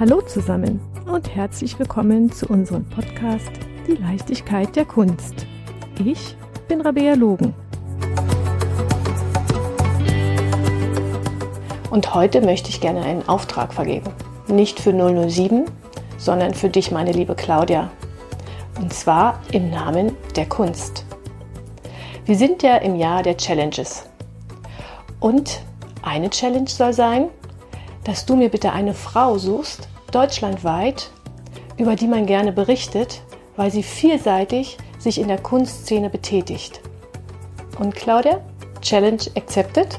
Hallo zusammen und herzlich willkommen zu unserem Podcast Die Leichtigkeit der Kunst. Ich bin Rabea Logen. Und heute möchte ich gerne einen Auftrag vergeben. Nicht für 007, sondern für dich, meine liebe Claudia. Und zwar im Namen der Kunst. Wir sind ja im Jahr der Challenges. Und eine Challenge soll sein, dass du mir bitte eine Frau suchst, deutschlandweit, über die man gerne berichtet, weil sie vielseitig sich in der Kunstszene betätigt. Und Claudia, Challenge accepted?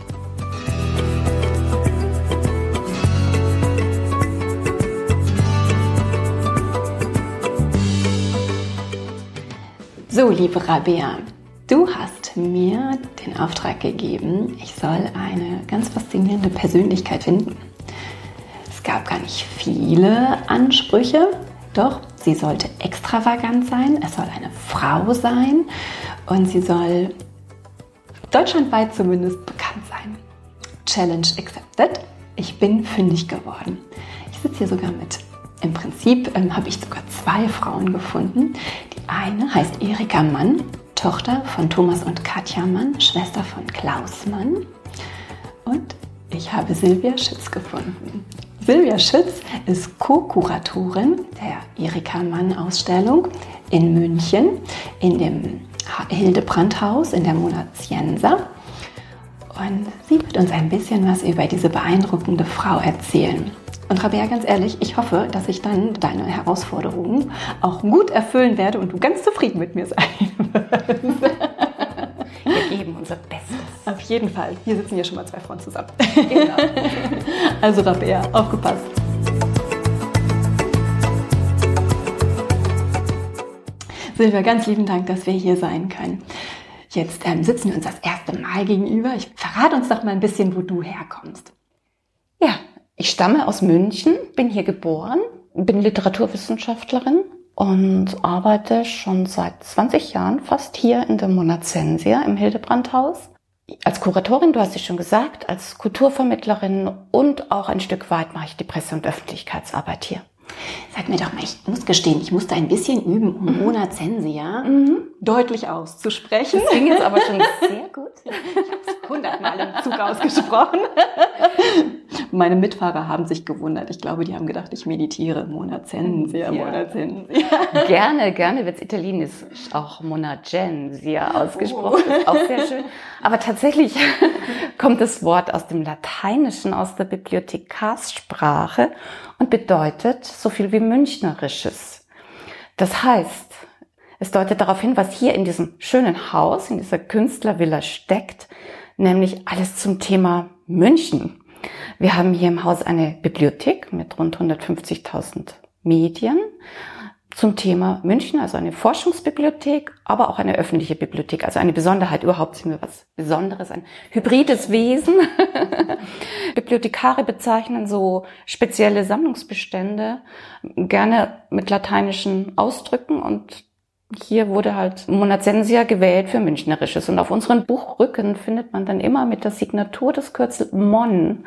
So, liebe Rabea, du hast mir den Auftrag gegeben, ich soll eine ganz faszinierende Persönlichkeit finden. Es gab gar nicht viele Ansprüche, doch sie sollte extravagant sein, es soll eine Frau sein und sie soll deutschlandweit zumindest bekannt sein. Challenge accepted. Ich bin fündig geworden. Ich sitze hier sogar mit. Im Prinzip ähm, habe ich sogar zwei Frauen gefunden. Die eine heißt Erika Mann, Tochter von Thomas und Katja Mann, Schwester von Klaus Mann. Und ich habe Silvia Schütz gefunden. Silvia Schütz ist Co-Kuratorin der Erika Mann Ausstellung in München in dem Hildebrandhaus in der Monazienser. Und sie wird uns ein bisschen was über diese beeindruckende Frau erzählen. Und Rabea, ganz ehrlich, ich hoffe, dass ich dann deine Herausforderungen auch gut erfüllen werde und du ganz zufrieden mit mir sein wirst. Wir geben unser Bestes. Auf jeden Fall. Hier sitzen ja schon mal zwei Frauen zusammen. Genau. Also Rabea, aufgepasst. Silvia, ganz lieben Dank, dass wir hier sein können. Jetzt ähm, sitzen wir uns das erste Mal gegenüber. Ich verrate uns doch mal ein bisschen, wo du herkommst. Ja, ich stamme aus München, bin hier geboren, bin Literaturwissenschaftlerin und arbeite schon seit 20 Jahren fast hier in der Monazensia im Hildebrandhaus. Als Kuratorin, du hast es schon gesagt, als Kulturvermittlerin und auch ein Stück weit mache ich die Presse- und Öffentlichkeitsarbeit hier. Sag mir doch mal, ich muss gestehen, ich musste ein bisschen üben, um mhm. Mona Zensia mhm. deutlich auszusprechen. Das ging jetzt aber schon sehr gut. Ich habe es hundertmal im Zug ausgesprochen. Meine Mitfahrer haben sich gewundert. Ich glaube, die haben gedacht, ich meditiere. Mona Zensia, Mona Zensia. Gerne, gerne wird es italienisch auch Mona Censia ausgesprochen. Oh. auch sehr schön. Aber tatsächlich kommt das Wort aus dem Lateinischen, aus der Bibliothekarssprache und bedeutet so viel wie Münchnerisches. Das heißt, es deutet darauf hin, was hier in diesem schönen Haus, in dieser Künstlervilla steckt, nämlich alles zum Thema München. Wir haben hier im Haus eine Bibliothek mit rund 150.000 Medien zum Thema München, also eine Forschungsbibliothek, aber auch eine öffentliche Bibliothek. Also eine Besonderheit, überhaupt sind wir was Besonderes, ein hybrides Wesen. Bibliothekare bezeichnen so spezielle Sammlungsbestände gerne mit lateinischen Ausdrücken und hier wurde halt Monazensia gewählt für Münchnerisches. Und auf unseren Buchrücken findet man dann immer mit der Signatur das Kürzel Mon.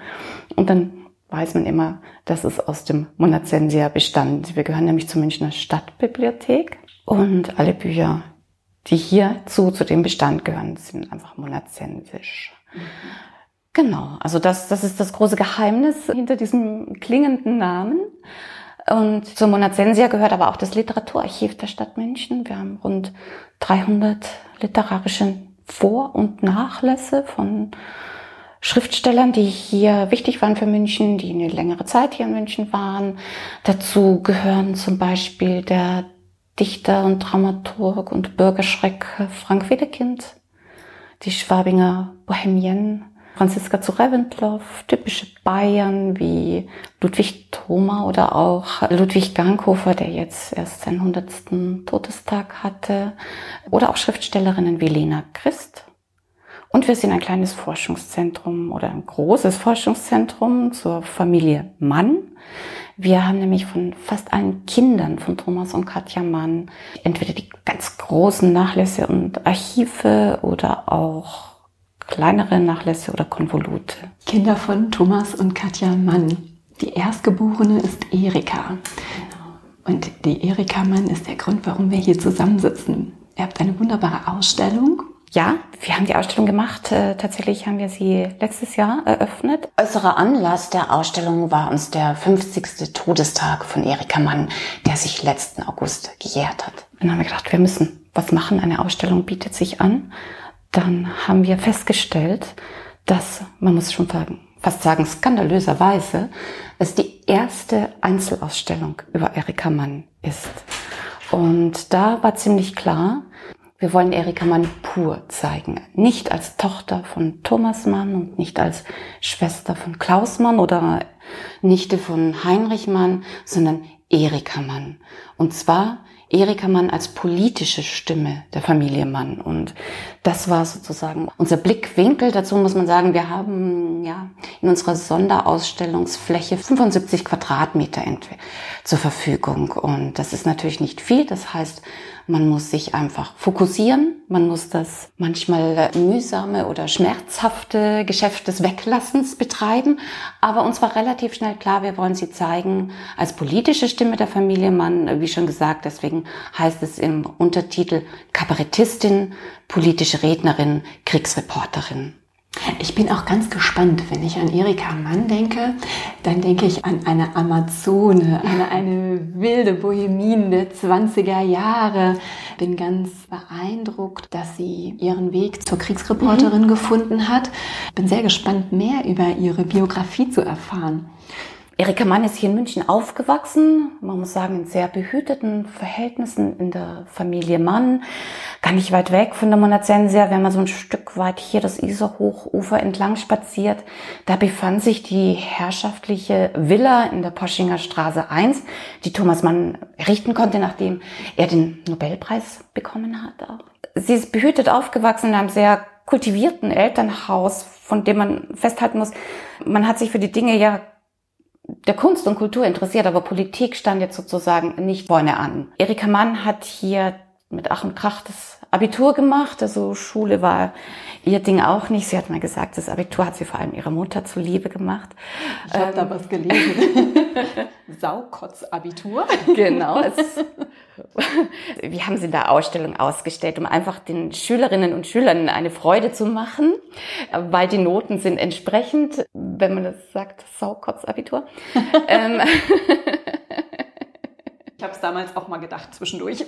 Und dann weiß man immer, dass es aus dem Monazensia bestand. Wir gehören nämlich zur Münchner Stadtbibliothek und alle Bücher, die hierzu zu dem Bestand gehören, sind einfach monazensisch. Genau, also das, das ist das große Geheimnis hinter diesem klingenden Namen. Und zur Monazensia gehört aber auch das Literaturarchiv der Stadt München. Wir haben rund 300 literarische Vor- und Nachlässe von Schriftstellern, die hier wichtig waren für München, die eine längere Zeit hier in München waren. Dazu gehören zum Beispiel der Dichter und Dramaturg und Bürgerschreck Frank Wedekind, die Schwabinger Bohemienne Franziska zu Reventlow, typische Bayern wie Ludwig Thoma oder auch Ludwig Ganghofer, der jetzt erst seinen 100. Todestag hatte, oder auch Schriftstellerinnen wie Lena Christ und wir sind ein kleines Forschungszentrum oder ein großes Forschungszentrum zur Familie Mann. Wir haben nämlich von fast allen Kindern von Thomas und Katja Mann entweder die ganz großen Nachlässe und Archive oder auch kleinere Nachlässe oder Konvolute. Kinder von Thomas und Katja Mann. Die Erstgeborene ist Erika. Und die Erika Mann ist der Grund, warum wir hier zusammensitzen. Ihr habt eine wunderbare Ausstellung. Ja, wir haben die Ausstellung gemacht. Äh, tatsächlich haben wir sie letztes Jahr eröffnet. Äußerer Anlass der Ausstellung war uns der 50. Todestag von Erika Mann, der sich letzten August gejährt hat. Dann haben wir gedacht, wir müssen was machen. Eine Ausstellung bietet sich an. Dann haben wir festgestellt, dass, man muss schon fast sagen skandalöserweise, es die erste Einzelausstellung über Erika Mann ist. Und da war ziemlich klar, wir wollen Erika Mann pur zeigen. Nicht als Tochter von Thomas Mann und nicht als Schwester von Klaus Mann oder Nichte von Heinrich Mann, sondern Erika Mann. Und zwar Erika Mann als politische Stimme der Familie Mann. Und das war sozusagen unser Blickwinkel. Dazu muss man sagen, wir haben ja in unserer Sonderausstellungsfläche 75 Quadratmeter zur Verfügung. Und das ist natürlich nicht viel. Das heißt, man muss sich einfach fokussieren. Man muss das manchmal mühsame oder schmerzhafte Geschäft des Weglassens betreiben. Aber uns war relativ schnell klar, wir wollen sie zeigen als politische Stimme der Familie Mann. Wie schon gesagt, deswegen heißt es im Untertitel Kabarettistin, politische Rednerin, Kriegsreporterin. Ich bin auch ganz gespannt, wenn ich an Erika Mann denke, dann denke ich an eine Amazone, an eine wilde Bohemin der 20er Jahre. Bin ganz beeindruckt, dass sie ihren Weg zur Kriegsreporterin mhm. gefunden hat. Bin sehr gespannt, mehr über ihre Biografie zu erfahren. Erika Mann ist hier in München aufgewachsen. Man muss sagen, in sehr behüteten Verhältnissen in der Familie Mann. Gar nicht weit weg von der Monazensia, wenn man so ein Stück weit hier das Isar-Hochufer entlang spaziert. Da befand sich die herrschaftliche Villa in der Poschinger Straße 1, die Thomas Mann errichten konnte, nachdem er den Nobelpreis bekommen hat. Sie ist behütet aufgewachsen in einem sehr kultivierten Elternhaus, von dem man festhalten muss, man hat sich für die Dinge ja der Kunst und Kultur interessiert, aber Politik stand jetzt sozusagen nicht vorne an. Erika Mann hat hier mit Ach und Krach das Abitur gemacht, also Schule war ihr Ding auch nicht. Sie hat mal gesagt, das Abitur hat sie vor allem ihrer Mutter zuliebe gemacht. Ich habe ähm, da was gelesen. Saukotz-Abitur. Genau. Es, wir haben sie in der Ausstellung ausgestellt, um einfach den Schülerinnen und Schülern eine Freude zu machen, weil die Noten sind entsprechend, wenn man das sagt, Saukotz-Abitur. ähm, ich habe es damals auch mal gedacht, zwischendurch.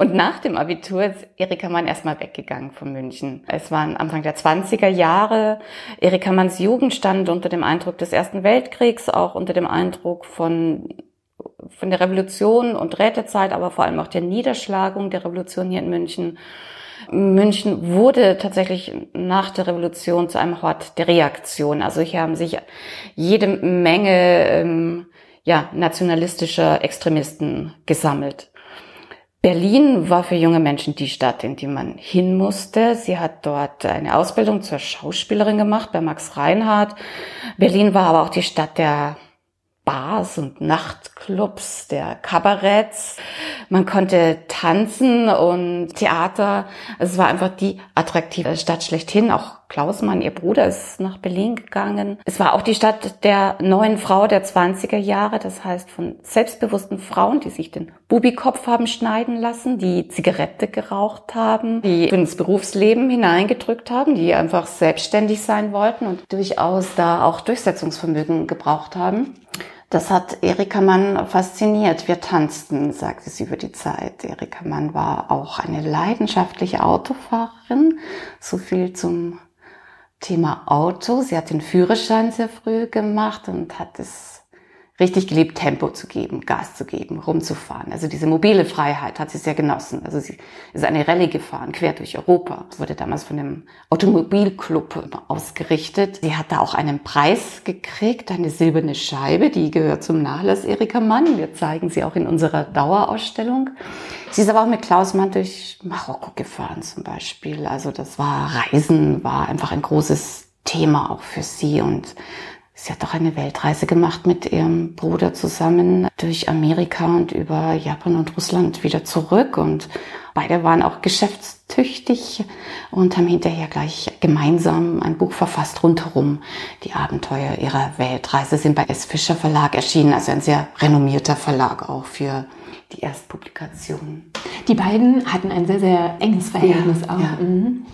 Und nach dem Abitur ist Erika Mann erstmal weggegangen von München. Es waren Anfang der 20er Jahre. Erika Manns Jugend stand unter dem Eindruck des Ersten Weltkriegs, auch unter dem Eindruck von von der Revolution und Rätezeit, aber vor allem auch der Niederschlagung der Revolution hier in München. München wurde tatsächlich nach der Revolution zu einem Hort der Reaktion. Also hier haben sich jede Menge ähm, ja, nationalistischer Extremisten gesammelt. Berlin war für junge Menschen die Stadt, in die man hin musste. Sie hat dort eine Ausbildung zur Schauspielerin gemacht bei Max Reinhardt. Berlin war aber auch die Stadt der Bars und Nachtclubs, der Kabaretts. Man konnte tanzen und Theater. Es war einfach die attraktive Stadt schlechthin. Auch Klausmann, ihr Bruder, ist nach Berlin gegangen. Es war auch die Stadt der neuen Frau der 20er Jahre. Das heißt von selbstbewussten Frauen, die sich den Bubikopf haben schneiden lassen, die Zigarette geraucht haben, die ins Berufsleben hineingedrückt haben, die einfach selbstständig sein wollten und durchaus da auch Durchsetzungsvermögen gebraucht haben. Das hat Erika Mann fasziniert. Wir tanzten, sagte sie über die Zeit. Erika Mann war auch eine leidenschaftliche Autofahrerin. So viel zum Thema Auto. Sie hat den Führerschein sehr früh gemacht und hat es richtig geliebt, Tempo zu geben, Gas zu geben, rumzufahren. Also diese mobile Freiheit hat sie sehr genossen. Also sie ist eine Rallye gefahren, quer durch Europa. Das wurde damals von dem Automobilclub ausgerichtet. Sie hat da auch einen Preis gekriegt, eine silberne Scheibe, die gehört zum Nachlass Erika Mann. Wir zeigen sie auch in unserer Dauerausstellung. Sie ist aber auch mit Klaus Mann durch Marokko gefahren zum Beispiel. Also das war Reisen, war einfach ein großes Thema auch für sie und Sie hat auch eine Weltreise gemacht mit ihrem Bruder zusammen durch Amerika und über Japan und Russland wieder zurück. Und beide waren auch geschäftstüchtig und haben hinterher gleich gemeinsam ein Buch verfasst rundherum. Die Abenteuer ihrer Weltreise sind bei S. Fischer Verlag erschienen, also ein sehr renommierter Verlag auch für die Erstpublikation. Die beiden hatten ein sehr, sehr enges Verhältnis ja, auch. Ja. Mhm.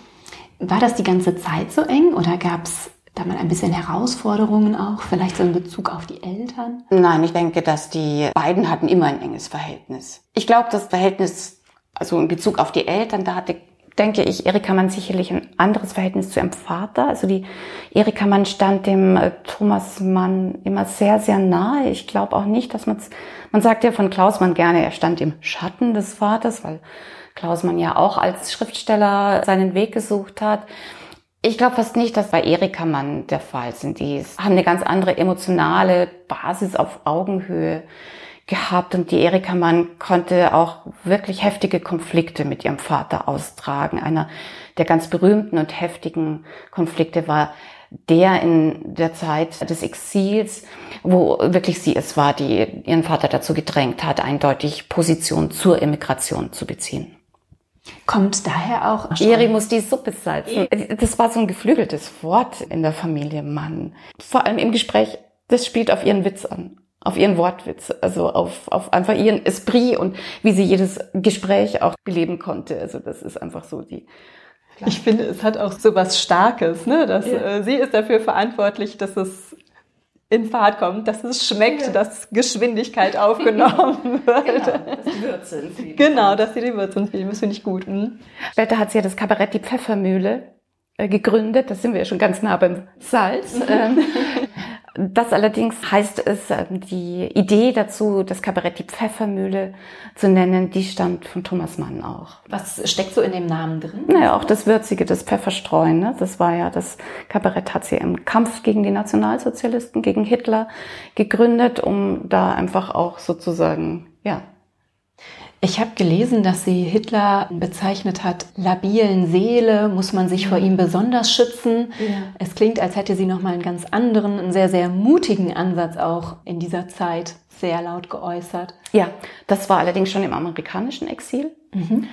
War das die ganze Zeit so eng oder gab es da mal ein bisschen Herausforderungen auch, vielleicht so in Bezug auf die Eltern? Nein, ich denke, dass die beiden hatten immer ein enges Verhältnis. Ich glaube, das Verhältnis, also in Bezug auf die Eltern, da hatte denke ich, Erika Mann sicherlich ein anderes Verhältnis zu ihrem Vater. Also die Erika Mann stand dem äh, Thomas Mann immer sehr, sehr nahe. Ich glaube auch nicht, dass man man sagt ja von Klaus Mann gerne, er stand im Schatten des Vaters, weil Klaus Mann ja auch als Schriftsteller seinen Weg gesucht hat. Ich glaube fast nicht, dass bei Erika Mann der Fall sind. Die haben eine ganz andere emotionale Basis auf Augenhöhe gehabt und die Erika Mann konnte auch wirklich heftige Konflikte mit ihrem Vater austragen. Einer der ganz berühmten und heftigen Konflikte war der in der Zeit des Exils, wo wirklich sie es war, die ihren Vater dazu gedrängt hat, eindeutig Position zur Immigration zu beziehen. Kommt daher auch. Eri muss die Suppe salzen. Das war so ein geflügeltes Wort in der Familie Mann. Vor allem im Gespräch, das spielt auf ihren Witz an. Auf ihren Wortwitz, also auf, auf einfach ihren Esprit und wie sie jedes Gespräch auch beleben konnte. Also das ist einfach so die, ich finde, es hat auch so was Starkes, ne? Dass ja. äh, sie ist dafür verantwortlich, dass es in Fahrt kommt, dass es schmeckt, ja. dass Geschwindigkeit aufgenommen wird. Genau, dass die Würze ins Leben Genau, dass sie die Würze ins Leben, das finde ich gut. Hm? Später hat sie ja das Kabarett Die Pfeffermühle äh, gegründet. Da sind wir ja schon ganz nah beim Salz. Ähm, das allerdings heißt es, ähm, die Idee dazu, das Kabarett die Pfeffermühle zu nennen, die stammt von Thomas Mann auch. Was steckt so in dem Namen drin? Naja, auch das Würzige, das Pfefferstreuen. Ne? Das war ja, das Kabarett hat sie im Kampf gegen die Nationalsozialisten, gegen Hitler gegründet, um da einfach auch sozusagen, ja, ich habe gelesen, dass sie Hitler bezeichnet hat, labilen Seele, muss man sich vor ihm besonders schützen. Ja. Es klingt, als hätte sie nochmal einen ganz anderen, einen sehr, sehr mutigen Ansatz auch in dieser Zeit sehr laut geäußert. Ja, das war allerdings schon im amerikanischen Exil. Mhm.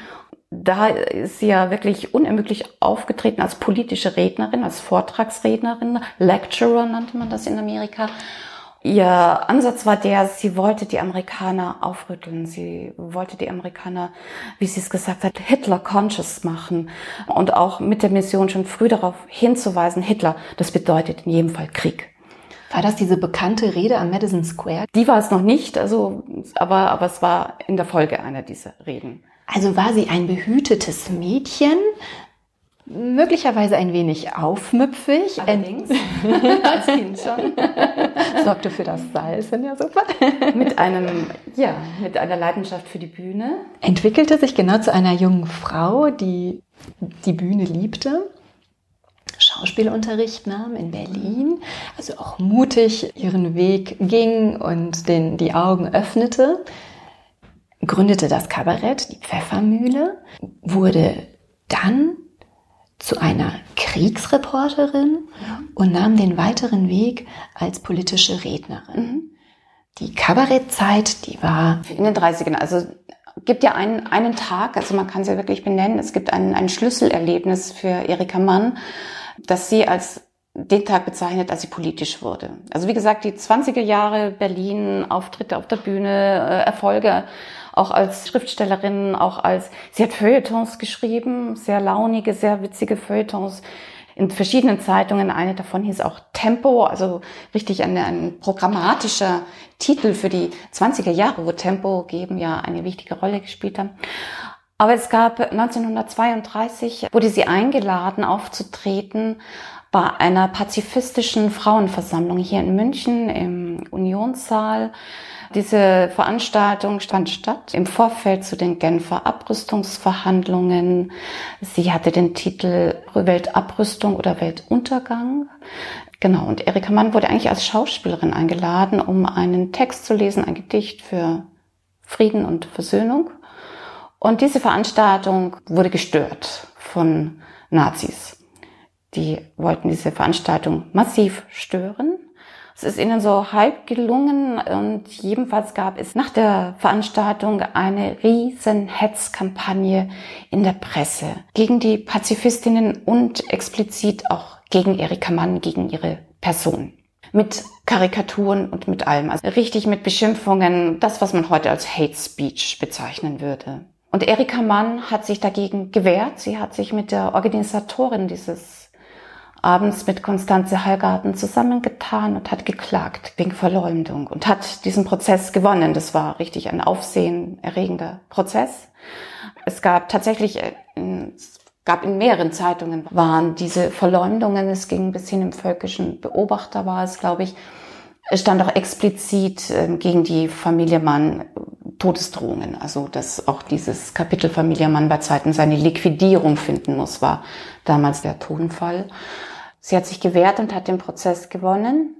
Da ist sie ja wirklich unermüdlich aufgetreten als politische Rednerin, als Vortragsrednerin, Lecturer nannte man das in Amerika. Ihr Ansatz war der, sie wollte die Amerikaner aufrütteln. Sie wollte die Amerikaner, wie sie es gesagt hat, Hitler conscious machen. Und auch mit der Mission schon früh darauf hinzuweisen, Hitler, das bedeutet in jedem Fall Krieg. War das diese bekannte Rede am Madison Square? Die war es noch nicht, also, aber, aber es war in der Folge einer dieser Reden. Also war sie ein behütetes Mädchen, Möglicherweise ein wenig aufmüpfig. Allerdings. Als Kind schon. Sorgte für das Salz in der Suppe. mit einem, ja, mit einer Leidenschaft für die Bühne. Entwickelte sich genau zu einer jungen Frau, die die Bühne liebte. Schauspielunterricht nahm in Berlin, also auch mutig ihren Weg ging und den, die Augen öffnete, gründete das Kabarett, die Pfeffermühle, wurde dann zu einer Kriegsreporterin und nahm den weiteren Weg als politische Rednerin. Mhm. Die Kabarettzeit, die war in den 30ern. Also gibt ja einen, einen Tag, also man kann sie wirklich benennen. Es gibt ein, ein Schlüsselerlebnis für Erika Mann, dass sie als den Tag bezeichnet, als sie politisch wurde. Also wie gesagt, die 20er Jahre Berlin, Auftritte auf der Bühne, äh, Erfolge auch als Schriftstellerin, auch als, sie hat Feuilletons geschrieben, sehr launige, sehr witzige Feuilletons in verschiedenen Zeitungen. Eine davon hieß auch Tempo, also richtig ein, ein programmatischer Titel für die 20er Jahre, wo Tempo geben ja eine wichtige Rolle gespielt haben. Aber es gab 1932, wurde sie eingeladen aufzutreten bei einer pazifistischen Frauenversammlung hier in München im Unionssaal. Diese Veranstaltung fand statt im Vorfeld zu den Genfer Abrüstungsverhandlungen. Sie hatte den Titel Weltabrüstung oder Weltuntergang. Genau, und Erika Mann wurde eigentlich als Schauspielerin eingeladen, um einen Text zu lesen, ein Gedicht für Frieden und Versöhnung. Und diese Veranstaltung wurde gestört von Nazis. Die wollten diese Veranstaltung massiv stören Es ist ihnen so halb gelungen und jedenfalls gab es nach der Veranstaltung eine riesen Hetzkampagne in der Presse gegen die Pazifistinnen und explizit auch gegen Erika Mann, gegen ihre Person. Mit Karikaturen und mit allem. Also richtig mit Beschimpfungen, das, was man heute als Hate Speech bezeichnen würde. Und Erika Mann hat sich dagegen gewehrt. Sie hat sich mit der Organisatorin dieses abends mit Konstanze Hallgarten zusammengetan und hat geklagt wegen Verleumdung und hat diesen Prozess gewonnen. Das war richtig ein aufsehenerregender Prozess. Es gab tatsächlich, äh, es gab in mehreren Zeitungen waren diese Verleumdungen. Es ging bis hin im völkischen Beobachter war es, glaube ich. Es stand auch explizit ähm, gegen die Familie Mann äh, Todesdrohungen. Also, dass auch dieses Kapitel Familie Mann bei Zeiten seine Liquidierung finden muss, war damals der Tonfall. Sie hat sich gewehrt und hat den Prozess gewonnen.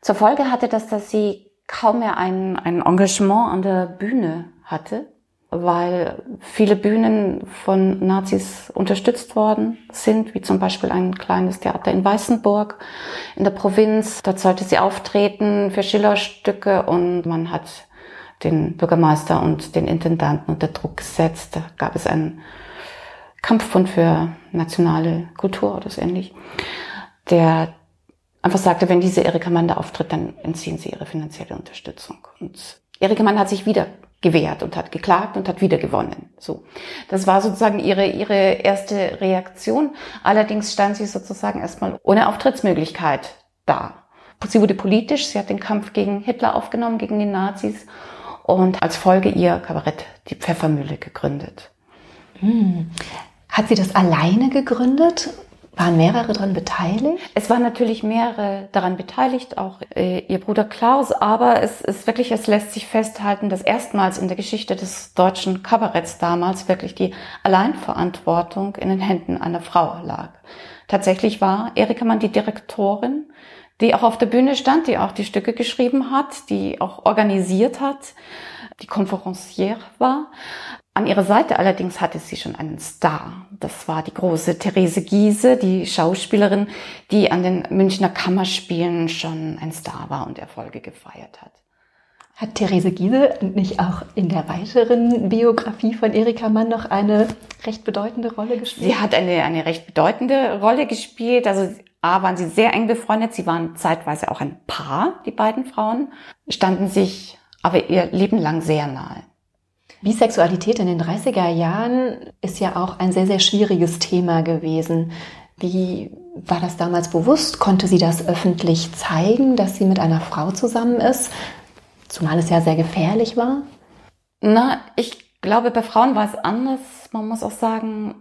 Zur Folge hatte das, dass sie kaum mehr ein, ein Engagement an der Bühne hatte, weil viele Bühnen von Nazis unterstützt worden sind, wie zum Beispiel ein kleines Theater in Weißenburg in der Provinz. Dort sollte sie auftreten für Schillerstücke und man hat den Bürgermeister und den Intendanten unter Druck gesetzt. Da gab es einen Kampffund für nationale Kultur oder so ähnlich der einfach sagte, wenn diese Erika Mann da auftritt, dann entziehen sie ihre finanzielle Unterstützung. Und Erika Mann hat sich wieder gewehrt und hat geklagt und hat wieder gewonnen. So. Das war sozusagen ihre, ihre erste Reaktion. Allerdings stand sie sozusagen erstmal ohne Auftrittsmöglichkeit da. Sie wurde politisch, sie hat den Kampf gegen Hitler aufgenommen, gegen die Nazis und als Folge ihr Kabarett die Pfeffermühle gegründet. Hm. Hat sie das alleine gegründet waren mehrere daran beteiligt? Es waren natürlich mehrere daran beteiligt, auch äh, ihr Bruder Klaus, aber es ist wirklich, es lässt sich festhalten, dass erstmals in der Geschichte des deutschen Kabaretts damals wirklich die Alleinverantwortung in den Händen einer Frau lag. Tatsächlich war Erika Mann die Direktorin, die auch auf der Bühne stand, die auch die Stücke geschrieben hat, die auch organisiert hat, die Konferencière war. An ihrer Seite allerdings hatte sie schon einen Star. Das war die große Therese Giese, die Schauspielerin, die an den Münchner Kammerspielen schon ein Star war und Erfolge gefeiert hat. Hat Therese Giese nicht auch in der weiteren Biografie von Erika Mann noch eine recht bedeutende Rolle gespielt? Sie hat eine, eine recht bedeutende Rolle gespielt. Also A, waren sie sehr eng befreundet. Sie waren zeitweise auch ein Paar, die beiden Frauen, standen sich aber ihr Leben lang sehr nahe. Bisexualität in den 30er Jahren ist ja auch ein sehr, sehr schwieriges Thema gewesen. Wie war das damals bewusst? Konnte sie das öffentlich zeigen, dass sie mit einer Frau zusammen ist? Zumal es ja sehr gefährlich war. Na, ich glaube, bei Frauen war es anders. Man muss auch sagen,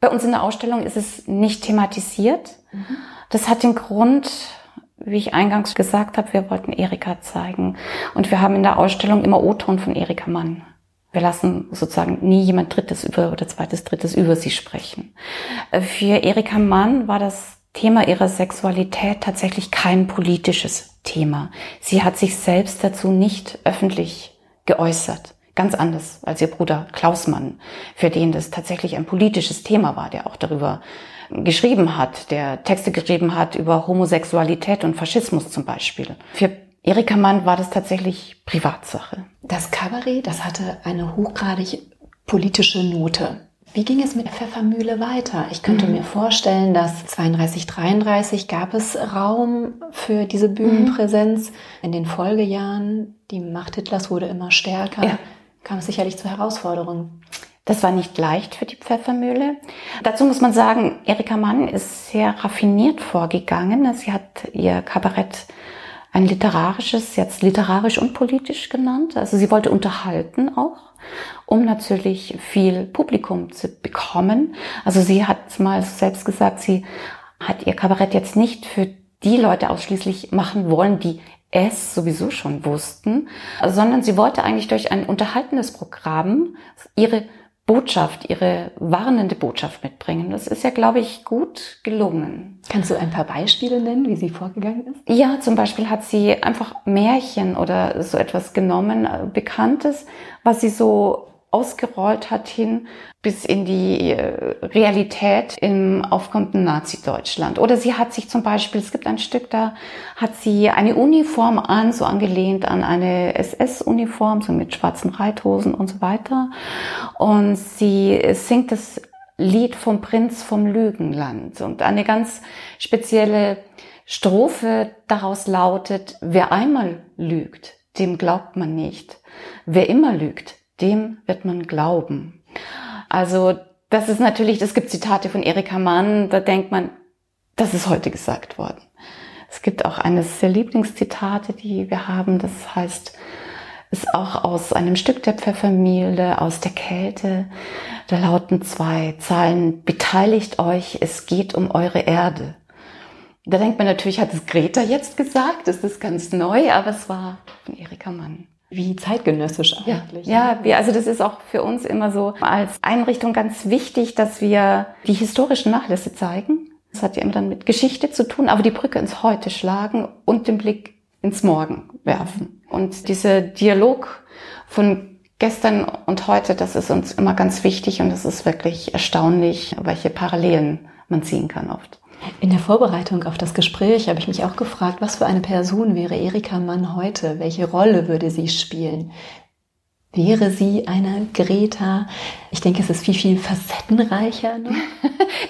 bei uns in der Ausstellung ist es nicht thematisiert. Mhm. Das hat den Grund, wie ich eingangs gesagt habe, wir wollten Erika zeigen. Und wir haben in der Ausstellung immer O-Ton von Erika Mann. Wir lassen sozusagen nie jemand Drittes über oder zweites, Drittes über sie sprechen. Äh, für Erika Mann war das Thema ihrer Sexualität tatsächlich kein politisches Thema. Sie hat sich selbst dazu nicht öffentlich geäußert. Ganz anders als ihr Bruder Klaus Mann, für den das tatsächlich ein politisches Thema war, der auch darüber geschrieben hat, der Texte geschrieben hat über Homosexualität und Faschismus zum Beispiel. Für Erika Mann war das tatsächlich Privatsache. Das Kabarett, das hatte eine hochgradig politische Note. Wie ging es mit der Pfeffermühle weiter? Ich könnte mhm. mir vorstellen, dass 32, 33 gab es Raum für diese Bühnenpräsenz. Mhm. In den Folgejahren, die Macht Hitlers wurde immer stärker, ja. kam es sicherlich zu Herausforderungen. Das war nicht leicht für die Pfeffermühle. Dazu muss man sagen, Erika Mann ist sehr raffiniert vorgegangen. Sie hat ihr Kabarett ein literarisches, jetzt literarisch und politisch genannt. Also sie wollte unterhalten auch, um natürlich viel Publikum zu bekommen. Also sie hat mal selbst gesagt, sie hat ihr Kabarett jetzt nicht für die Leute ausschließlich machen wollen, die es sowieso schon wussten, sondern sie wollte eigentlich durch ein unterhaltendes Programm ihre Botschaft, ihre warnende Botschaft mitbringen. Das ist ja, glaube ich, gut gelungen. Kannst du ein paar Beispiele nennen, wie sie vorgegangen ist? Ja, zum Beispiel hat sie einfach Märchen oder so etwas genommen, äh, Bekanntes, was sie so ausgerollt hat hin bis in die äh, Realität im aufkommenden Nazi-Deutschland. Oder sie hat sich zum Beispiel, es gibt ein Stück, da hat sie eine Uniform an, so angelehnt an eine SS-Uniform, so mit schwarzen Reithosen und so weiter. Und sie singt das Lied vom Prinz vom Lügenland und eine ganz spezielle Strophe daraus lautet, wer einmal lügt, dem glaubt man nicht. Wer immer lügt, dem wird man glauben. Also das ist natürlich, es gibt Zitate von Erika Mann, da denkt man, das ist heute gesagt worden. Es gibt auch eines der Lieblingszitate, die wir haben, das heißt, ist auch aus einem Stück der Pfeffermühle, aus der Kälte. Da lauten zwei Zeilen, beteiligt euch, es geht um eure Erde. Da denkt man natürlich, hat es Greta jetzt gesagt, das ist ganz neu, aber es war von Erika Mann wie zeitgenössisch eigentlich. Ja, ja wir, also das ist auch für uns immer so als Einrichtung ganz wichtig, dass wir die historischen Nachlässe zeigen. Das hat ja immer dann mit Geschichte zu tun, aber die Brücke ins Heute schlagen und den Blick ins Morgen werfen. Und dieser Dialog von gestern und heute, das ist uns immer ganz wichtig und es ist wirklich erstaunlich, welche Parallelen man ziehen kann oft. In der Vorbereitung auf das Gespräch habe ich mich auch gefragt, was für eine Person wäre Erika Mann heute? Welche Rolle würde sie spielen? Wäre sie eine Greta? Ich denke, es ist viel, viel facettenreicher. Ne?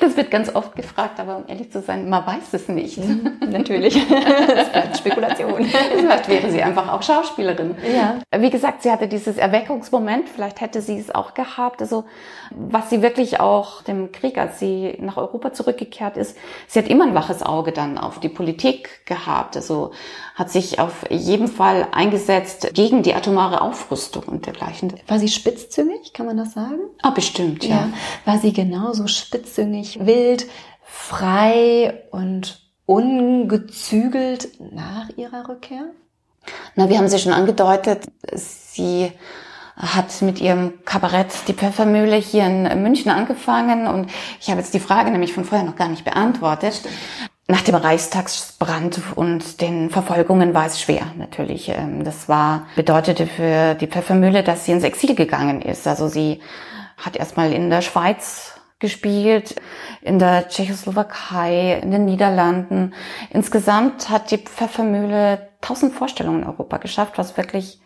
Das wird ganz oft gefragt, aber um ehrlich zu sein, man weiß es nicht. Mhm, natürlich. Das bleibt Spekulation. Vielleicht wäre sie einfach auch Schauspielerin. Ja. Wie gesagt, sie hatte dieses Erweckungsmoment, vielleicht hätte sie es auch gehabt. Also, was sie wirklich auch dem Krieg, als sie nach Europa zurückgekehrt ist, sie hat immer ein waches Auge dann auf die Politik gehabt. Also, hat sich auf jeden Fall eingesetzt gegen die atomare Aufrüstung und dergleichen. War sie spitzzüngig, kann man das sagen? Ah, bestimmt, ja. ja. War sie genauso spitzzüngig, wild, frei und ungezügelt nach ihrer Rückkehr? Na, wir haben sie schon angedeutet. Sie hat mit ihrem Kabarett Die Pfeffermühle hier in München angefangen und ich habe jetzt die Frage nämlich von vorher noch gar nicht beantwortet. Nach dem Reichstagsbrand und den Verfolgungen war es schwer, natürlich. Ähm, das war, bedeutete für die Pfeffermühle, dass sie ins Exil gegangen ist. Also sie hat erstmal in der Schweiz gespielt, in der Tschechoslowakei, in den Niederlanden. Insgesamt hat die Pfeffermühle tausend Vorstellungen in Europa geschafft, was wirklich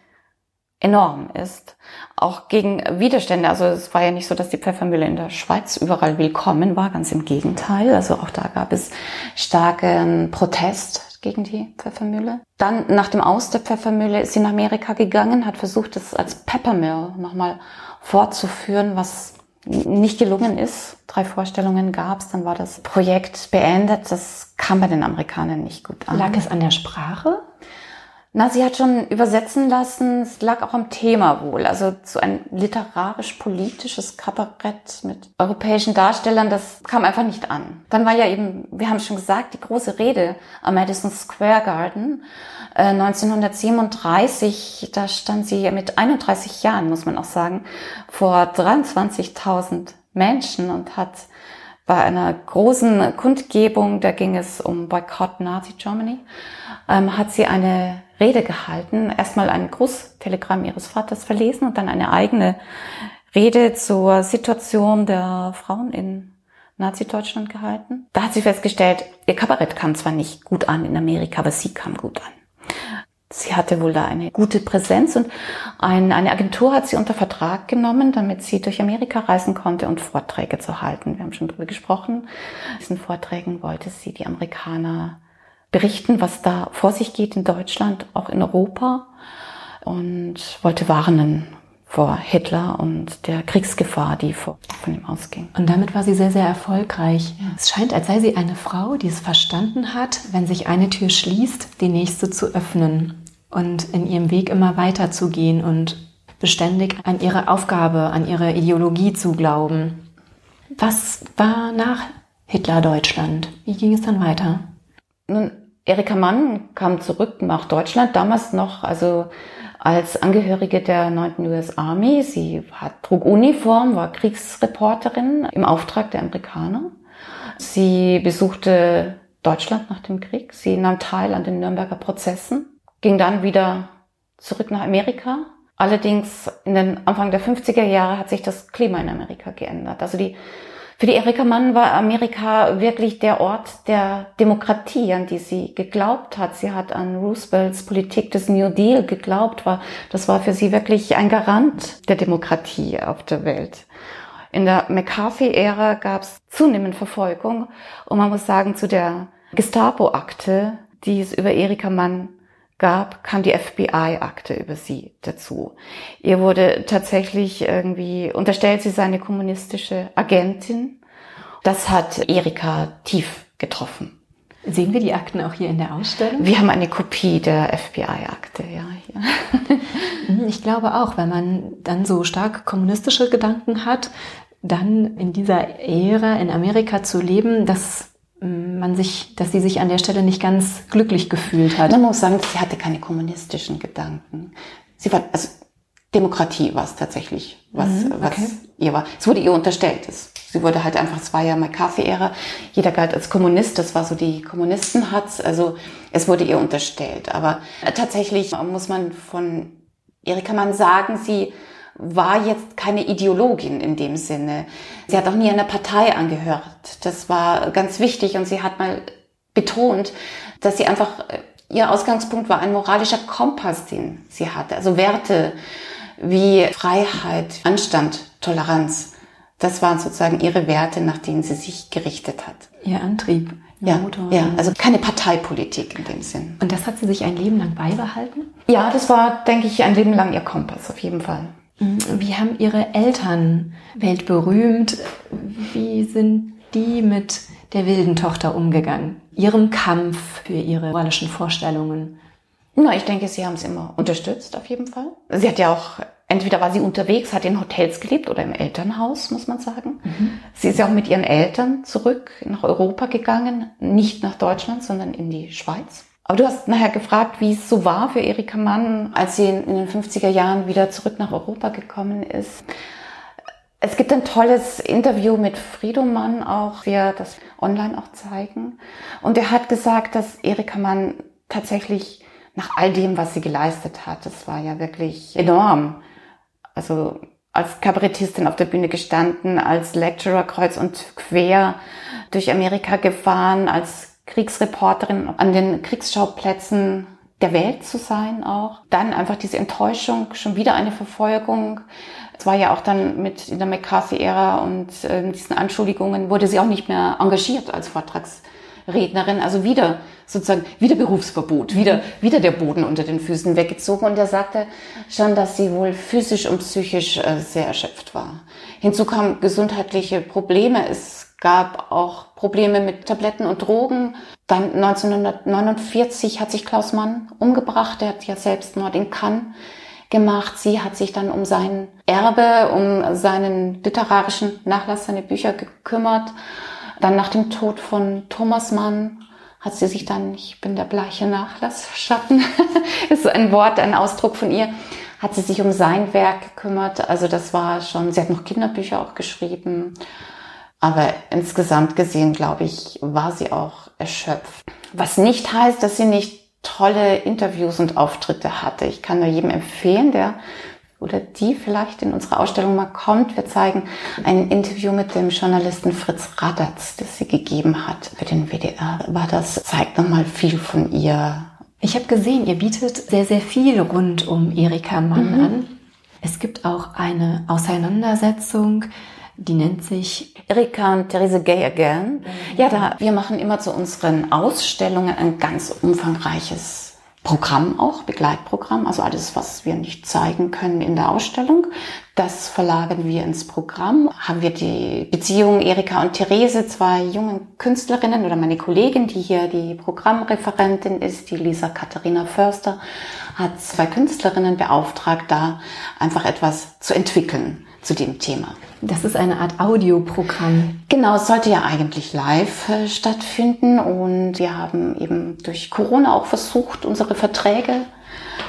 enorm ist. Auch gegen Widerstände. Also es war ja nicht so, dass die Pfeffermühle in der Schweiz überall willkommen war, ganz im Gegenteil. Also auch da gab es starken Protest gegen die Pfeffermühle. Dann nach dem Aus der Pfeffermühle ist sie nach Amerika gegangen, hat versucht, es als Peppermill nochmal fortzuführen, was nicht gelungen ist. Drei Vorstellungen gab es, dann war das Projekt beendet. Das kam bei den Amerikanern nicht gut an. Lag es an der Sprache? Na, sie hat schon übersetzen lassen. Es lag auch am Thema wohl. Also so ein literarisch-politisches Kabarett mit europäischen Darstellern, das kam einfach nicht an. Dann war ja eben, wir haben schon gesagt, die große Rede am Madison Square Garden äh, 1937. Da stand sie mit 31 Jahren, muss man auch sagen, vor 23.000 Menschen und hat bei einer großen Kundgebung, da ging es um Boycott Nazi Germany, ähm, hat sie eine Rede gehalten. Erstmal ein Grußtelegramm ihres Vaters verlesen und dann eine eigene Rede zur Situation der Frauen in Nazi-Deutschland gehalten. Da hat sie festgestellt, ihr Kabarett kam zwar nicht gut an in Amerika, aber sie kam gut an. Sie hatte wohl da eine gute Präsenz und ein, eine Agentur hat sie unter Vertrag genommen, damit sie durch Amerika reisen konnte und Vorträge zu halten. Wir haben schon darüber gesprochen. In diesen Vorträgen wollte sie die Amerikaner berichten, was da vor sich geht in Deutschland, auch in Europa und wollte warnen vor Hitler und der Kriegsgefahr, die von ihm ausging. Und damit war sie sehr, sehr erfolgreich. Ja. Es scheint, als sei sie eine Frau, die es verstanden hat, wenn sich eine Tür schließt, die nächste zu öffnen und in ihrem Weg immer weiter zu gehen und beständig an ihre Aufgabe, an ihre Ideologie zu glauben. Was war nach Hitler Deutschland? Wie ging es dann weiter? Nun, Erika Mann kam zurück nach Deutschland, damals noch, also als Angehörige der 9. US Army. Sie hat, trug Uniform, war Kriegsreporterin im Auftrag der Amerikaner. Sie besuchte Deutschland nach dem Krieg. Sie nahm teil an den Nürnberger Prozessen, ging dann wieder zurück nach Amerika, Allerdings in den Anfang der 50er Jahre hat sich das Klima in Amerika geändert. Also die, für die Erika Mann war Amerika wirklich der Ort der Demokratie, an die sie geglaubt hat. Sie hat an Roosevelts Politik des New Deal geglaubt, war, das war für sie wirklich ein Garant der Demokratie auf der Welt. In der McCarthy-Ära gab es zunehmend Verfolgung und man muss sagen, zu der Gestapo-Akte, die es über Erika Mann gab, kam die FBI-Akte über sie dazu. Ihr wurde tatsächlich irgendwie unterstellt, sie sei eine kommunistische Agentin. Das hat Erika tief getroffen. Sehen wir die Akten auch hier in der Ausstellung? Wir haben eine Kopie der FBI-Akte, ja. Hier. Mhm, ich glaube auch, wenn man dann so stark kommunistische Gedanken hat, dann in dieser Ära in Amerika zu leben, dass man sich, dass sie sich an der Stelle nicht ganz glücklich gefühlt hat. Man muss sagen, sie hatte keine kommunistischen Gedanken. Sie war, also Demokratie war es tatsächlich, was, mhm, okay. was ihr war. Es wurde ihr unterstellt. Es, sie wurde halt einfach, es war ja McCarthy-Ära. Jeder galt als Kommunist. Das war so die Kommunisten hat's. Also es wurde ihr unterstellt. Aber tatsächlich muss man von Erika Mann sagen, sie war jetzt keine Ideologin in dem Sinne. Sie hat auch nie einer Partei angehört. Das war ganz wichtig und sie hat mal betont, dass sie einfach, ihr Ausgangspunkt war ein moralischer Kompass, den sie hatte. Also Werte wie Freiheit, Anstand, Toleranz. Das waren sozusagen ihre Werte, nach denen sie sich gerichtet hat. Ihr Antrieb. Ja, Motor. ja, also keine Parteipolitik in dem Sinn. Und das hat sie sich ein Leben lang beibehalten? Ja, das war, denke ich, ein Leben lang ihr Kompass, auf jeden Fall. Wie haben Ihre Eltern weltberühmt? Wie sind die mit der wilden Tochter umgegangen? Ihrem Kampf für ihre moralischen Vorstellungen? Na, ich denke, sie haben es immer unterstützt, auf jeden Fall. Sie hat ja auch, entweder war sie unterwegs, hat in Hotels gelebt oder im Elternhaus, muss man sagen. Mhm. Sie ist ja auch mit ihren Eltern zurück nach Europa gegangen, nicht nach Deutschland, sondern in die Schweiz. Aber du hast nachher gefragt, wie es so war für Erika Mann, als sie in den 50er Jahren wieder zurück nach Europa gekommen ist. Es gibt ein tolles Interview mit Friedemann auch, wir das online auch zeigen. Und er hat gesagt, dass Erika Mann tatsächlich nach all dem, was sie geleistet hat, das war ja wirklich enorm. Also als Kabarettistin auf der Bühne gestanden, als Lecturer kreuz und quer durch Amerika gefahren, als Kriegsreporterin an den Kriegsschauplätzen der Welt zu sein auch. Dann einfach diese Enttäuschung, schon wieder eine Verfolgung. Es war ja auch dann mit in der McCarthy-Ära und äh, diesen Anschuldigungen wurde sie auch nicht mehr engagiert als Vortragsrednerin. Also wieder sozusagen wieder Berufsverbot, wieder, wieder der Boden unter den Füßen weggezogen. Und er sagte schon, dass sie wohl physisch und psychisch äh, sehr erschöpft war. Hinzu kamen gesundheitliche Probleme. Es gab auch Probleme mit Tabletten und Drogen. Dann 1949 hat sich Klaus Mann umgebracht. Er hat ja Selbstmord in Cannes gemacht. Sie hat sich dann um sein Erbe, um seinen literarischen Nachlass, seine Bücher gekümmert. Dann nach dem Tod von Thomas Mann hat sie sich dann, ich bin der bleiche Nachlassschatten, ist ein Wort, ein Ausdruck von ihr, hat sie sich um sein Werk gekümmert. Also das war schon, sie hat noch Kinderbücher auch geschrieben. Aber insgesamt gesehen, glaube ich, war sie auch erschöpft. Was nicht heißt, dass sie nicht tolle Interviews und Auftritte hatte. Ich kann nur jedem empfehlen, der oder die vielleicht in unsere Ausstellung mal kommt. Wir zeigen ein Interview mit dem Journalisten Fritz Radatz, das sie gegeben hat für den WDR. War das zeigt nochmal viel von ihr. Ich habe gesehen, ihr bietet sehr, sehr viel rund um Erika Mann mhm. an. Es gibt auch eine Auseinandersetzung die nennt sich Erika und Therese Gay Again. Ja, da, wir machen immer zu unseren Ausstellungen ein ganz umfangreiches Programm auch, Begleitprogramm, also alles, was wir nicht zeigen können in der Ausstellung. Das verlagern wir ins Programm. Haben wir die Beziehung Erika und Therese, zwei jungen Künstlerinnen oder meine Kollegin, die hier die Programmreferentin ist, die Lisa Katharina Förster, hat zwei Künstlerinnen beauftragt, da einfach etwas zu entwickeln zu dem Thema. Das ist eine Art Audioprogramm. Genau, es sollte ja eigentlich live äh, stattfinden und wir haben eben durch Corona auch versucht, unsere Verträge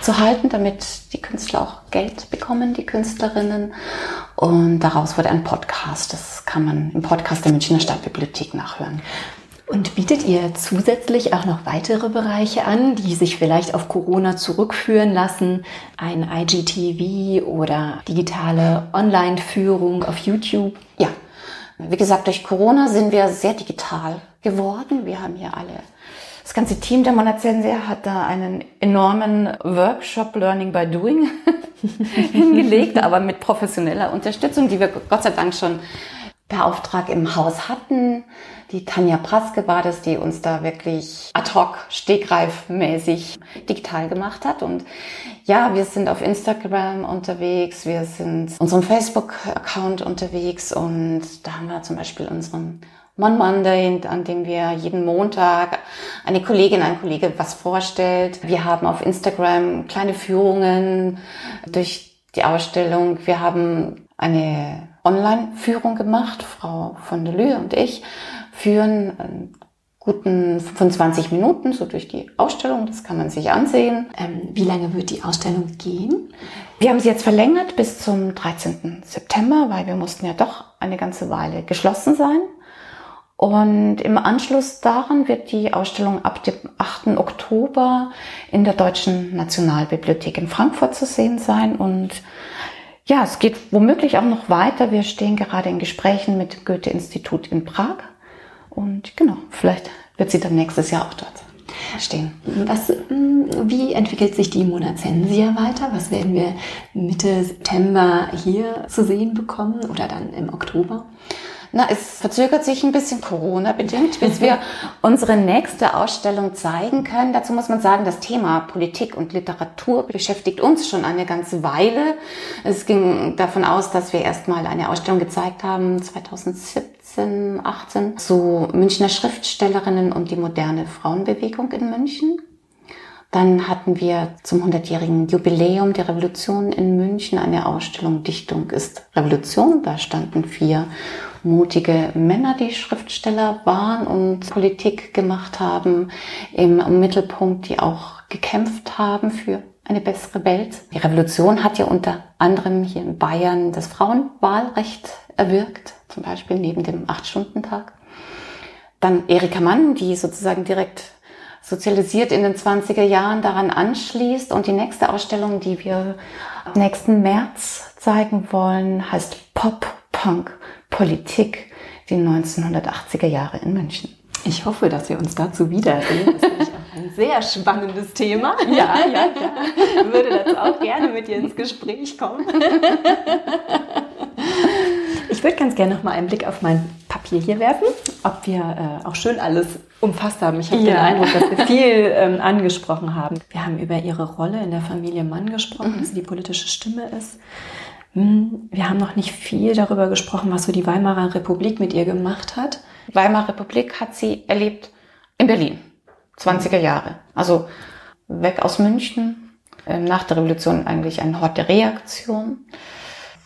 zu halten, damit die Künstler auch Geld bekommen, die Künstlerinnen. Und daraus wurde ein Podcast. Das kann man im Podcast der Münchner Stadtbibliothek nachhören. Und bietet ihr zusätzlich auch noch weitere Bereiche an, die sich vielleicht auf Corona zurückführen lassen? Ein IGTV oder digitale Online-Führung auf YouTube? Ja, wie gesagt, durch Corona sind wir sehr digital geworden. Wir haben hier alle das ganze Team der Monazensia hat da einen enormen Workshop Learning by Doing hingelegt, aber mit professioneller Unterstützung, die wir Gott sei Dank schon per Auftrag im Haus hatten. Die Tanja Praske war das, die uns da wirklich ad hoc, stegreifmäßig digital gemacht hat. Und ja, wir sind auf Instagram unterwegs, wir sind unserem Facebook-Account unterwegs und da haben wir zum Beispiel unseren Mon Monday, an dem wir jeden Montag eine Kollegin, ein Kollege was vorstellt. Wir haben auf Instagram kleine Führungen durch die Ausstellung. Wir haben eine Online-Führung gemacht. Frau von der Lühe und ich führen einen guten 25 Minuten so durch die Ausstellung. Das kann man sich ansehen. Ähm, wie lange wird die Ausstellung gehen? Wir haben sie jetzt verlängert bis zum 13. September, weil wir mussten ja doch eine ganze Weile geschlossen sein. Und im Anschluss daran wird die Ausstellung ab dem 8. Oktober in der Deutschen Nationalbibliothek in Frankfurt zu sehen sein. Und ja, es geht womöglich auch noch weiter. Wir stehen gerade in Gesprächen mit Goethe-Institut in Prag. Und genau, vielleicht wird sie dann nächstes Jahr auch dort stehen. Was, wie entwickelt sich die Monazensia weiter? Was werden wir Mitte September hier zu sehen bekommen oder dann im Oktober? Na, es verzögert sich ein bisschen Corona-bedingt, bis wir unsere nächste Ausstellung zeigen können. Dazu muss man sagen, das Thema Politik und Literatur beschäftigt uns schon eine ganze Weile. Es ging davon aus, dass wir erstmal eine Ausstellung gezeigt haben, 2017, 18, zu Münchner Schriftstellerinnen und die moderne Frauenbewegung in München. Dann hatten wir zum 100-jährigen Jubiläum der Revolution in München eine Ausstellung Dichtung ist Revolution. Da standen vier mutige Männer, die Schriftsteller waren und Politik gemacht haben, im Mittelpunkt, die auch gekämpft haben für eine bessere Welt. Die Revolution hat ja unter anderem hier in Bayern das Frauenwahlrecht erwirkt, zum Beispiel neben dem Acht-Stunden-Tag. Dann Erika Mann, die sozusagen direkt sozialisiert in den 20er Jahren daran anschließt. Und die nächste Ausstellung, die wir nächsten März zeigen wollen, heißt Pop Punk Politik, die 1980er Jahre in München. Ich hoffe, dass wir uns dazu wiedersehen. Ein sehr spannendes Thema. Ja, ja, ja. Ich würde dazu auch gerne mit dir ins Gespräch kommen. Ich würde ganz gerne noch mal einen Blick auf mein Papier hier werfen, ob wir äh, auch schön alles umfasst haben. Ich habe ja. den Eindruck, dass wir viel ähm, angesprochen haben. Wir haben über ihre Rolle in der Familie Mann gesprochen, mhm. dass sie die politische Stimme ist. Hm, wir haben noch nicht viel darüber gesprochen, was so die Weimarer Republik mit ihr gemacht hat. Weimarer Republik hat sie erlebt in Berlin, 20er Jahre. Also weg aus München, ähm, nach der Revolution eigentlich ein Hort der Reaktion.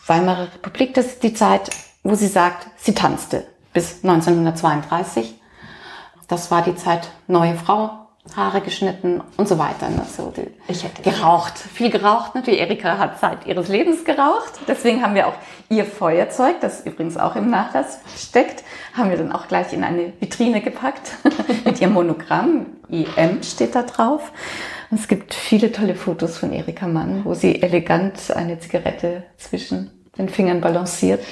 Weimarer Republik, das ist die Zeit, wo sie sagt, sie tanzte bis 1932. Das war die Zeit neue Frau, Haare geschnitten und so weiter. Ne? So ich hätte geraucht, viel geraucht. Natürlich, Erika hat Zeit ihres Lebens geraucht. Deswegen haben wir auch ihr Feuerzeug, das übrigens auch im Nachlass steckt, haben wir dann auch gleich in eine Vitrine gepackt mit ihrem Monogramm. IM steht da drauf. Und es gibt viele tolle Fotos von Erika Mann, wo sie elegant eine Zigarette zwischen den Fingern balanciert.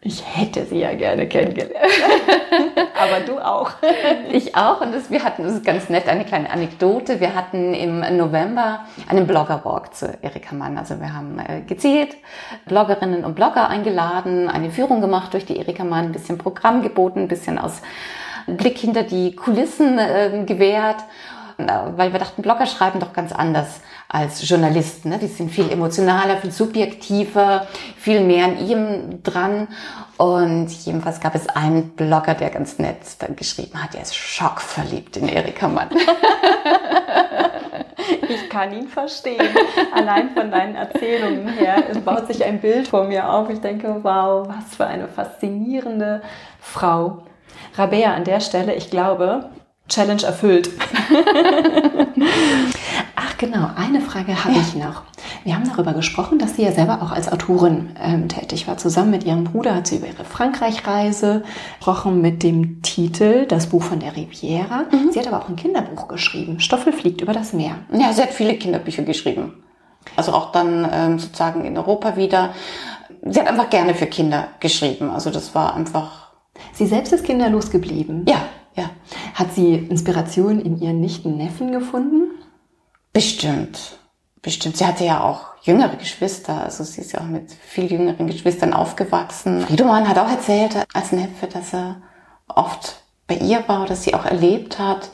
Ich hätte sie ja gerne kennengelernt. Aber du auch. Ich auch. Und das, wir hatten, das ist ganz nett, eine kleine Anekdote. Wir hatten im November einen Blogger-Walk zu Erika Mann. Also wir haben äh, gezielt Bloggerinnen und Blogger eingeladen, eine Führung gemacht durch die Erika Mann, ein bisschen Programm geboten, ein bisschen aus Blick hinter die Kulissen äh, gewährt weil wir dachten, Blogger schreiben doch ganz anders als Journalisten. Ne? Die sind viel emotionaler, viel subjektiver, viel mehr an ihm dran. Und jedenfalls gab es einen Blogger, der ganz nett dann geschrieben hat, er ist schockverliebt in Erika Mann. Ich kann ihn verstehen. Allein von deinen Erzählungen her es baut sich ein Bild vor mir auf. Ich denke, wow, was für eine faszinierende Frau. Rabea, an der Stelle, ich glaube, Challenge erfüllt. Ach genau, eine Frage habe ja. ich noch. Wir haben darüber gesprochen, dass sie ja selber auch als Autorin ähm, tätig war. Zusammen mit ihrem Bruder hat sie über ihre Frankreich-Reise gesprochen mit dem Titel Das Buch von der Riviera. Mhm. Sie hat aber auch ein Kinderbuch geschrieben. Stoffel fliegt über das Meer. Ja, sie hat viele Kinderbücher geschrieben. Also auch dann ähm, sozusagen in Europa wieder. Sie hat einfach gerne für Kinder geschrieben. Also das war einfach. Sie selbst ist kinderlos geblieben. Ja, ja. Hat sie Inspiration in ihren Nichten Neffen gefunden? Bestimmt. Bestimmt. Sie hatte ja auch jüngere Geschwister. Also sie ist ja auch mit viel jüngeren Geschwistern aufgewachsen. Friedemann hat auch erzählt als Neffe, dass er oft bei ihr war, dass sie auch erlebt hat.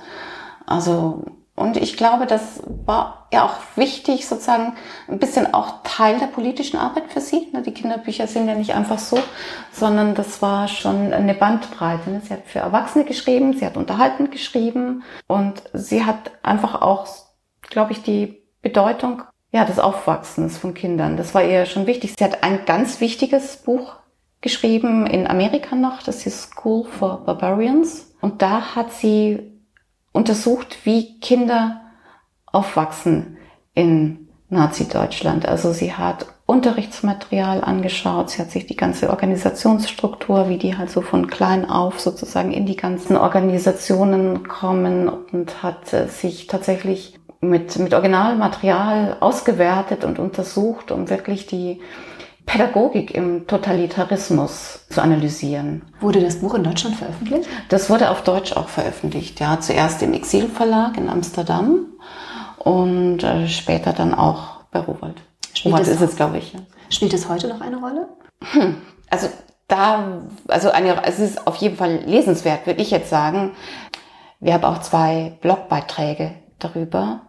Also und ich glaube, das war ja auch wichtig, sozusagen ein bisschen auch Teil der politischen Arbeit für sie. Ne, die Kinderbücher sind ja nicht einfach so, sondern das war schon eine Bandbreite. Ne. Sie hat für Erwachsene geschrieben, sie hat unterhaltend geschrieben und sie hat einfach auch, glaube ich, die Bedeutung ja, des Aufwachsens von Kindern. Das war ihr schon wichtig. Sie hat ein ganz wichtiges Buch geschrieben in Amerika noch, das ist School for Barbarians. Und da hat sie untersucht, wie Kinder aufwachsen in Nazi-Deutschland. Also sie hat Unterrichtsmaterial angeschaut, sie hat sich die ganze Organisationsstruktur, wie die halt so von klein auf sozusagen in die ganzen Organisationen kommen und hat äh, sich tatsächlich mit, mit Originalmaterial ausgewertet und untersucht, um wirklich die Pädagogik im Totalitarismus zu analysieren. Wurde das Buch in Deutschland veröffentlicht? Das wurde auf Deutsch auch veröffentlicht. Ja, zuerst im Exilverlag in Amsterdam und äh, später dann auch bei Rowold. Spielt Rowold ist es, glaube ich. Ja. Spielt es heute noch eine Rolle? Hm, also da, also eine, es ist auf jeden Fall lesenswert, würde ich jetzt sagen. Wir haben auch zwei Blogbeiträge darüber.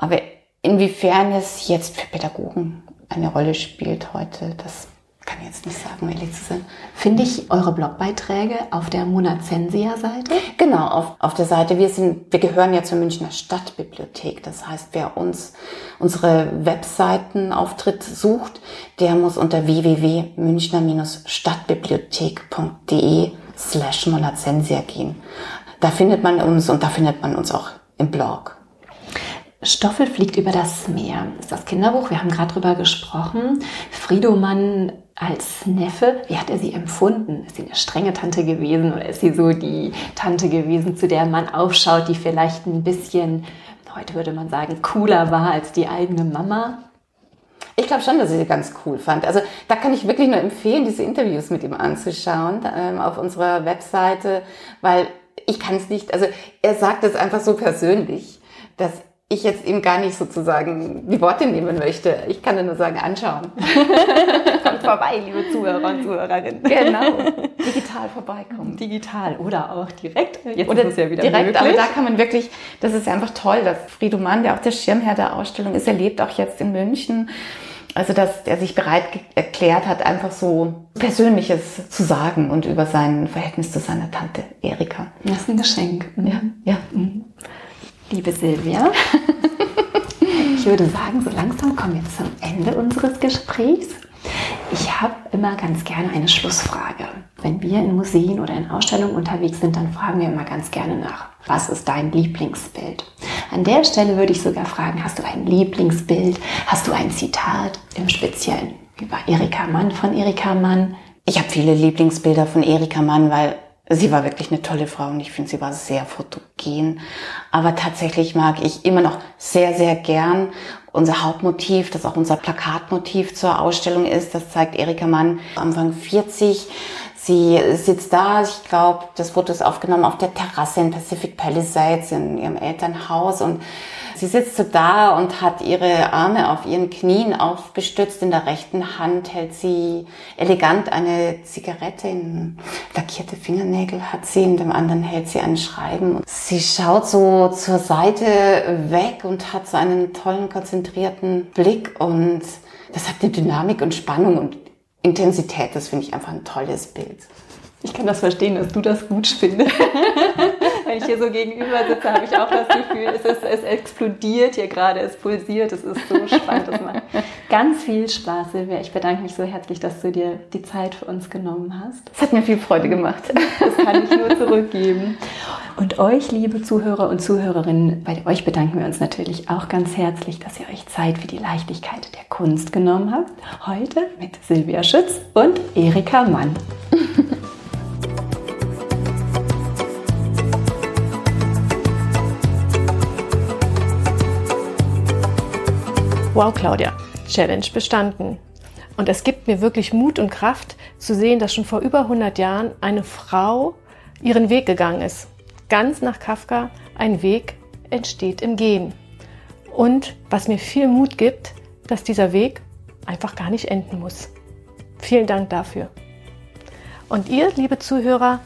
Aber inwiefern es jetzt für Pädagogen eine Rolle spielt heute, das kann ich jetzt nicht sagen, um ehrlich zu sein. Finde ich eure Blogbeiträge auf der Monazensia-Seite? Genau, auf, auf der Seite. Wir sind, wir gehören ja zur Münchner Stadtbibliothek. Das heißt, wer uns unsere Webseitenauftritt sucht, der muss unter www.münchner-stadtbibliothek.de slash Monazensia gehen. Da findet man uns und da findet man uns auch im Blog. Stoffel fliegt über das Meer. Das ist das Kinderbuch. Wir haben gerade drüber gesprochen. Friedomann als Neffe, wie hat er sie empfunden? Ist sie eine strenge Tante gewesen oder ist sie so die Tante gewesen, zu der man aufschaut, die vielleicht ein bisschen, heute würde man sagen, cooler war als die eigene Mama? Ich glaube schon, dass ich sie ganz cool fand. Also da kann ich wirklich nur empfehlen, diese Interviews mit ihm anzuschauen ähm, auf unserer Webseite, weil ich kann es nicht, also er sagt es einfach so persönlich, dass ich jetzt ihm gar nicht sozusagen die Worte nehmen möchte. Ich kann nur sagen, anschauen. Kommt vorbei, liebe Zuhörer und Zuhörerinnen. Genau. Digital vorbeikommen. Digital oder auch direkt. Jetzt oder ist es ja wieder direkt, möglich. aber da kann man wirklich, das ist einfach toll, dass Friedo Mann, der auch der Schirmherr der Ausstellung ist, er lebt auch jetzt in München. Also, dass er sich bereit erklärt hat, einfach so Persönliches zu sagen und über sein Verhältnis zu seiner Tante Erika. Das ist ein Geschenk. Ja, ja. Mhm. Liebe Silvia, ich würde sagen, so langsam kommen wir zum Ende unseres Gesprächs. Ich habe immer ganz gerne eine Schlussfrage. Wenn wir in Museen oder in Ausstellungen unterwegs sind, dann fragen wir immer ganz gerne nach, was ist dein Lieblingsbild? An der Stelle würde ich sogar fragen, hast du ein Lieblingsbild? Hast du ein Zitat im Speziellen über Erika Mann von Erika Mann? Ich habe viele Lieblingsbilder von Erika Mann, weil Sie war wirklich eine tolle Frau und ich finde, sie war sehr fotogen. Aber tatsächlich mag ich immer noch sehr, sehr gern unser Hauptmotiv, das auch unser Plakatmotiv zur Ausstellung ist. Das zeigt Erika Mann Anfang 40. Sie sitzt da, ich glaube, das Foto ist aufgenommen auf der Terrasse in Pacific Palisades in ihrem Elternhaus und Sie sitzt so da und hat ihre Arme auf ihren Knien aufgestützt. In der rechten Hand hält sie elegant eine Zigarette, in lackierte Fingernägel hat sie, in dem anderen hält sie ein Schreiben. Sie schaut so zur Seite weg und hat so einen tollen, konzentrierten Blick und das hat eine Dynamik und Spannung und Intensität. Das finde ich einfach ein tolles Bild. Ich kann das verstehen, dass du das gut findest. Wenn ich hier so gegenüber sitze, habe ich auch das Gefühl, es, ist, es explodiert hier gerade, es pulsiert, es ist so spannend. Es macht ganz viel Spaß, Silvia. Ich bedanke mich so herzlich, dass du dir die Zeit für uns genommen hast. Es hat mir viel Freude gemacht. Das kann ich nur zurückgeben. Und euch, liebe Zuhörer und Zuhörerinnen, bei euch bedanken wir uns natürlich auch ganz herzlich, dass ihr euch Zeit für die Leichtigkeit der Kunst genommen habt. Heute mit Silvia Schütz und Erika Mann. Wow, Claudia, Challenge bestanden. Und es gibt mir wirklich Mut und Kraft zu sehen, dass schon vor über 100 Jahren eine Frau ihren Weg gegangen ist. Ganz nach Kafka, ein Weg entsteht im Gehen. Und was mir viel Mut gibt, dass dieser Weg einfach gar nicht enden muss. Vielen Dank dafür. Und ihr, liebe Zuhörer,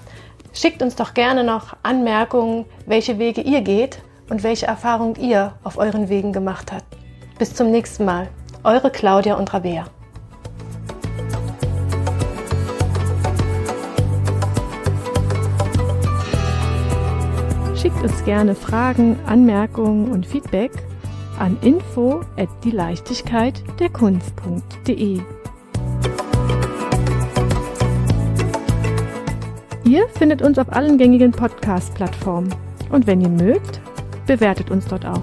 schickt uns doch gerne noch Anmerkungen, welche Wege ihr geht und welche Erfahrungen ihr auf euren Wegen gemacht habt. Bis zum nächsten Mal. Eure Claudia und Rabea. Schickt uns gerne Fragen, Anmerkungen und Feedback an info at die Leichtigkeit der Kunst.de. Ihr findet uns auf allen gängigen Podcast-Plattformen. Und wenn ihr mögt, bewertet uns dort auch.